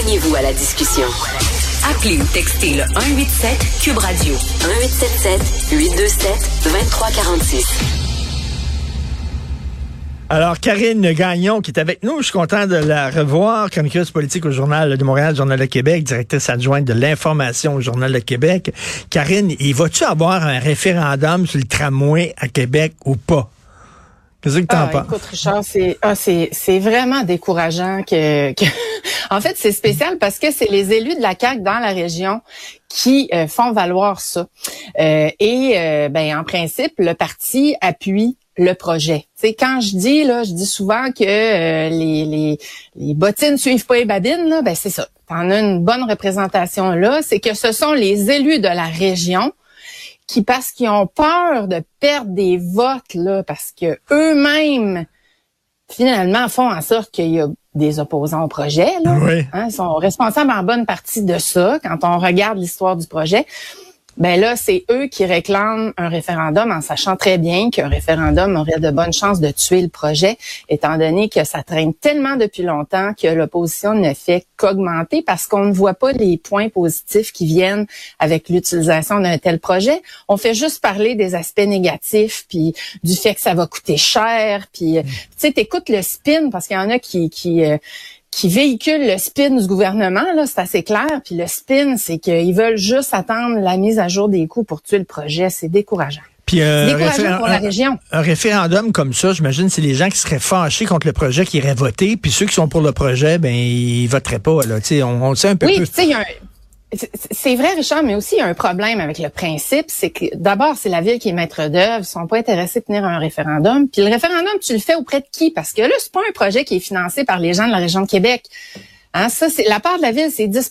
Joignez-vous à la discussion. Appelez ou textez le 187 Cube Radio 1877 827 2346. Alors, Karine Gagnon, qui est avec nous, je suis content de la revoir, chroniqueuse politique au Journal de Montréal, Journal de Québec, directrice adjointe de l'information au Journal de Québec. Karine, il va-tu avoir un référendum sur le tramway à Québec ou pas? Qu'est-ce que t'en Ah, penses? écoute, Richard, c'est ah, c'est c'est vraiment décourageant que, que- en fait c'est spécial parce que c'est les élus de la CAQ dans la région qui euh, font valoir ça. Euh, et euh, ben en principe le parti appuie le projet. C'est quand je dis là, je dis souvent que euh, les, les les bottines suivent pas les babines là, ben c'est ça. T'en as une bonne représentation là, c'est que ce sont les élus de la région qui parce qu'ils ont peur de perdre des votes là parce que eux-mêmes finalement font en sorte qu'il y a des opposants au projet là. Oui. Hein, ils sont responsables en bonne partie de ça quand on regarde l'histoire du projet. Ben là, c'est eux qui réclament un référendum en sachant très bien qu'un référendum aurait de bonnes chances de tuer le projet, étant donné que ça traîne tellement depuis longtemps que l'opposition ne fait qu'augmenter parce qu'on ne voit pas les points positifs qui viennent avec l'utilisation d'un tel projet. On fait juste parler des aspects négatifs, puis du fait que ça va coûter cher, puis euh, tu sais, t'écoutes le spin parce qu'il y en a qui qui euh, qui véhicule le spin du gouvernement, là, c'est assez clair. Puis le spin, c'est qu'ils veulent juste attendre la mise à jour des coûts pour tuer le projet. C'est décourageant. Puis euh, pour la un- région. Un référendum comme ça, j'imagine, c'est les gens qui seraient fâchés contre le projet qui iraient voter, puis ceux qui sont pour le projet, ben ils voteraient pas. Là, on, on le sait un peu. Oui, tu sais, il y a un- c'est- vrai, Richard, mais aussi il y a un problème avec le principe, c'est que d'abord, c'est la ville qui est maître d'œuvre, ils sont pas intéressés de tenir un référendum. Puis le référendum, tu le fais auprès de qui? Parce que là, c'est pas un projet qui est financé par les gens de la région de Québec. Hein, ça, c'est la part de la ville, c'est 10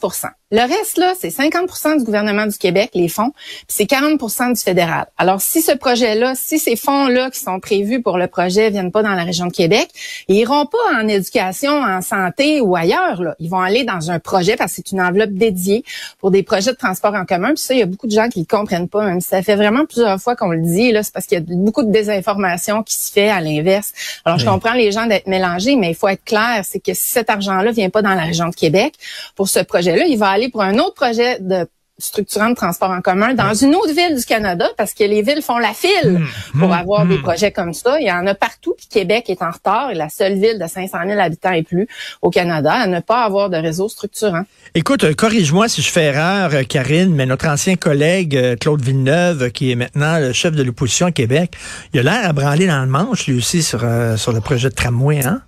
Le reste, là, c'est 50% du gouvernement du Québec, les fonds, puis c'est 40% du fédéral. Alors, si ce projet-là, si ces fonds-là qui sont prévus pour le projet viennent pas dans la région de Québec, ils iront pas en éducation, en santé ou ailleurs. Là. Ils vont aller dans un projet parce que c'est une enveloppe dédiée pour des projets de transport en commun. Puis ça, il y a beaucoup de gens qui le comprennent pas, même si ça fait vraiment plusieurs fois qu'on le dit. Là, c'est parce qu'il y a beaucoup de désinformation qui se fait à l'inverse. Alors, je comprends les gens d'être mélangés, mais il faut être clair, c'est que si cet argent-là vient pas dans la région de Québec pour ce projet-là, il va aller pour un autre projet de structurant de transport en commun dans une autre ville du Canada parce que les villes font la file pour avoir des projets comme ça. Il y en a partout, puis Québec est en retard. Et la seule ville de 500 000 habitants et plus au Canada à ne pas avoir de réseau structurant. Écoute, euh, corrige-moi si je fais erreur, euh, Karine, mais notre ancien collègue euh, Claude Villeneuve, qui est maintenant le chef de l'opposition à Québec, il a l'air à branler dans le manche, lui aussi, sur, euh, sur le projet de tramway, hein?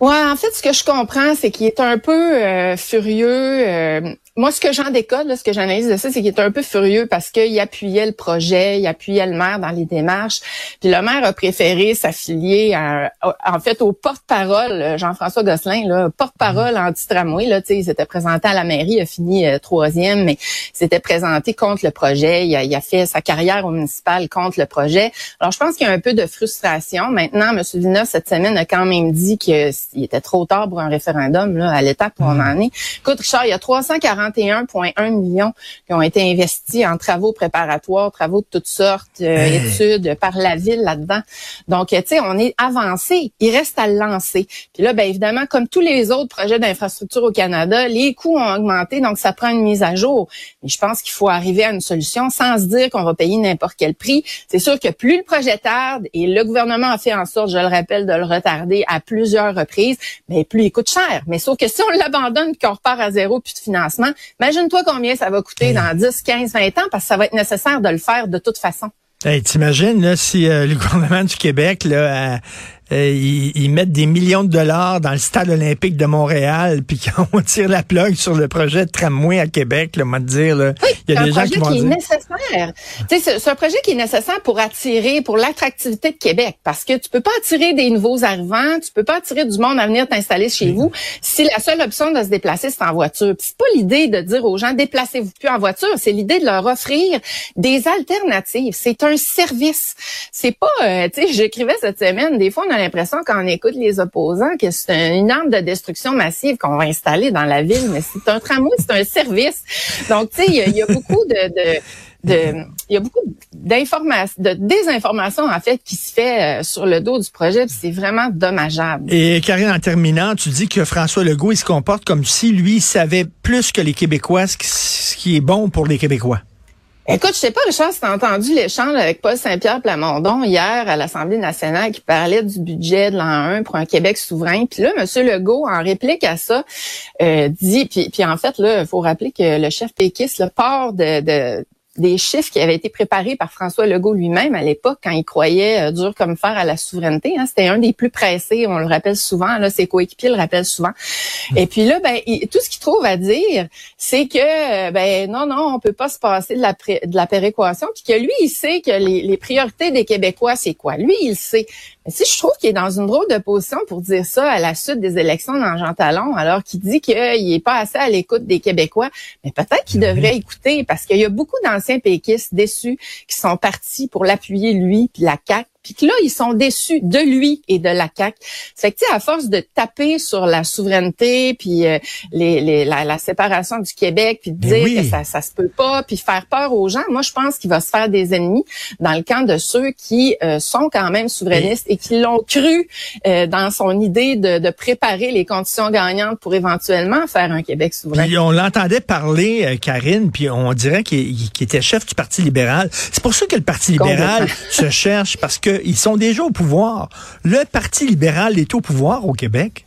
Ouais, en fait, ce que je comprends, c'est qu'il est un peu euh, furieux. euh, moi, ce que j'en décode, là, ce que j'analyse de ça, c'est qu'il est un peu furieux parce qu'il appuyait le projet, il appuyait le maire dans les démarches. Puis le maire a préféré s'affilier à- en fait au porte-parole, euh, Jean-François Gosselin, là, porte-parole anti-tramway. Là, il s'était présenté à la mairie, il a fini euh, troisième, mais il s'était présenté contre le projet. Il a, il a fait sa carrière au municipal contre le projet. Alors, je pense qu'il y a un peu de frustration. Maintenant, M. Villeneuve, cette semaine, a quand même dit qu'il était trop tard pour un référendum là, à l'étape où on en est. Écoute, Richard, il y a 341,1 millions qui ont été investis en travaux préparatoires, travaux de toutes sortes, euh, études par la ville là-dedans. Donc, tu sais, on est avancé. Il reste à le lancer. Puis là, ben évidemment, comme tous les autres projets d'infrastructure au Canada, les coûts ont augmenté, donc ça prend une mise à jour. Mais je pense qu'il faut arriver à une solution sans se dire qu'on va payer n'importe quel prix. C'est sûr que plus le projet tarde, et le gouvernement a fait en sorte, je le rappelle, de le retarder à plusieurs reprises, mais plus il coûte cher. Mais sauf que si on l'abandonne qu'on repart à zéro puis de financement, imagine-toi combien ça va coûter dans 10, 15, 20 ans parce que ça va être nécessaire de le faire de toute façon. Hey, T'imagines là, si euh, le gouvernement du Québec là, euh, ils, mettent des millions de dollars dans le stade olympique de Montréal, puis quand on tire la plug sur le projet de tramway à Québec, là, on dire, là, il y a des gens qui vont qui est nécessaire. C'est un projet qui est nécessaire pour attirer, pour l'attractivité de Québec, parce que tu peux pas attirer des nouveaux arrivants, tu peux pas attirer du monde à venir t'installer chez vous si la seule option de se déplacer c'est en voiture. C'est pas l'idée de dire aux gens déplacez-vous plus en voiture, c'est l'idée de leur offrir des alternatives. C'est un service. C'est pas, euh, tu sais, j'écrivais cette semaine, des fois on a l'impression quand on écoute les opposants que c'est une arme de destruction massive qu'on va installer dans la ville, mais c'est un tramway, c'est un service. Donc, tu sais, il y, a beaucoup de, de il y a beaucoup d'informations, de désinformation en fait qui se fait euh, sur le dos du projet, c'est vraiment dommageable. Et Karine, en terminant, tu dis que François Legault il se comporte comme si lui savait plus que les Québécois ce qui est bon pour les Québécois. Écoute, je sais pas, Richard, si as entendu l'échange avec Paul Saint-Pierre Plamondon hier à l'Assemblée nationale qui parlait du budget de l'an 1 pour un Québec souverain. Puis là, M. Legault, en réplique à ça, euh, dit, puis, puis en fait, là, faut rappeler que le chef péquiste le part de, de des chiffres qui avaient été préparés par François Legault lui-même à l'époque quand il croyait euh, dur comme fer à la souveraineté. Hein. C'était un des plus pressés, on le rappelle souvent. Là, ses coéquipiers le rappellent souvent. Et puis là, ben, tout ce qu'il trouve à dire, c'est que euh, ben non, non, on peut pas se passer de la, de la péréquation. Puis que lui, il sait que les, les priorités des Québécois, c'est quoi? Lui, il sait. Mais si je trouve qu'il est dans une drôle de position pour dire ça à la suite des élections dans Jean Talon, alors qu'il dit qu'il est pas assez à l'écoute des Québécois, mais peut-être qu'il ben devrait écouter parce qu'il y a beaucoup d'anciens péquistes déçus qui sont partis pour l'appuyer lui puis la CAQ puis que là, ils sont déçus de lui et de la CAQ. C'est que, tu sais, à force de taper sur la souveraineté, puis euh, les, les, la, séparation du Québec, puis de dire que ça, ça se peut pas, puis faire peur aux gens, moi, je pense qu'il va se faire des ennemis dans le camp de ceux qui euh, sont quand même souverainistes et, qui l'ont cru euh, dans son idée de, de, préparer les conditions gagnantes pour éventuellement faire un Québec souverain. Puis on l'entendait parler, Karine, puis on dirait qu'il était chef du Parti libéral. C'est pour ça que le Parti libéral se cherche, parce que ils sont déjà au pouvoir. Le Parti libéral est au pouvoir au Québec.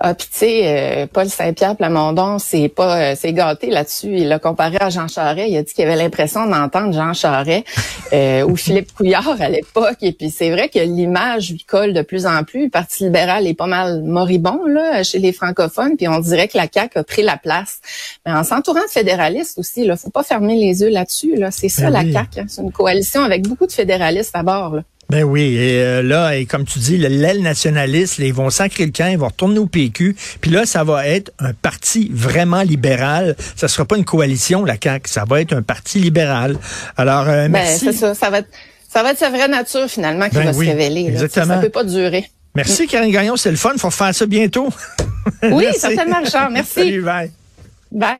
Ah, puis tu sais, euh, Paul Saint-Pierre Plamondon, c'est pas, euh, c'est gâté là-dessus. Il l'a comparé à Jean Charest. Il a dit qu'il avait l'impression d'entendre Jean Charest euh, ou Philippe Couillard à l'époque. Et puis c'est vrai que l'image lui colle de plus en plus. Le Parti libéral est pas mal moribond là chez les francophones. Puis on dirait que la CAQ a pris la place. Mais en s'entourant de fédéralistes aussi, là, faut pas fermer les yeux là-dessus. Là, c'est ça ben la CAQ. Hein. C'est une coalition avec beaucoup de fédéralistes à bord. Là. Ben oui, et euh, là, et comme tu dis, l'aile nationaliste, ils vont sacrer le camp, ils vont retourner au PQ, puis là, ça va être un parti vraiment libéral. Ça sera pas une coalition, la CAQ, ça va être un parti libéral. Alors, euh, ben, merci. Ben, c'est ça, ça va, être, ça va être sa vraie nature, finalement, qui ben va se révéler. Exactement. Ça, peut pas durer. Merci, Karine Gagnon, c'est le fun, faut faire ça bientôt. Oui, certainement, Richard, merci. Salut, bye. Bye.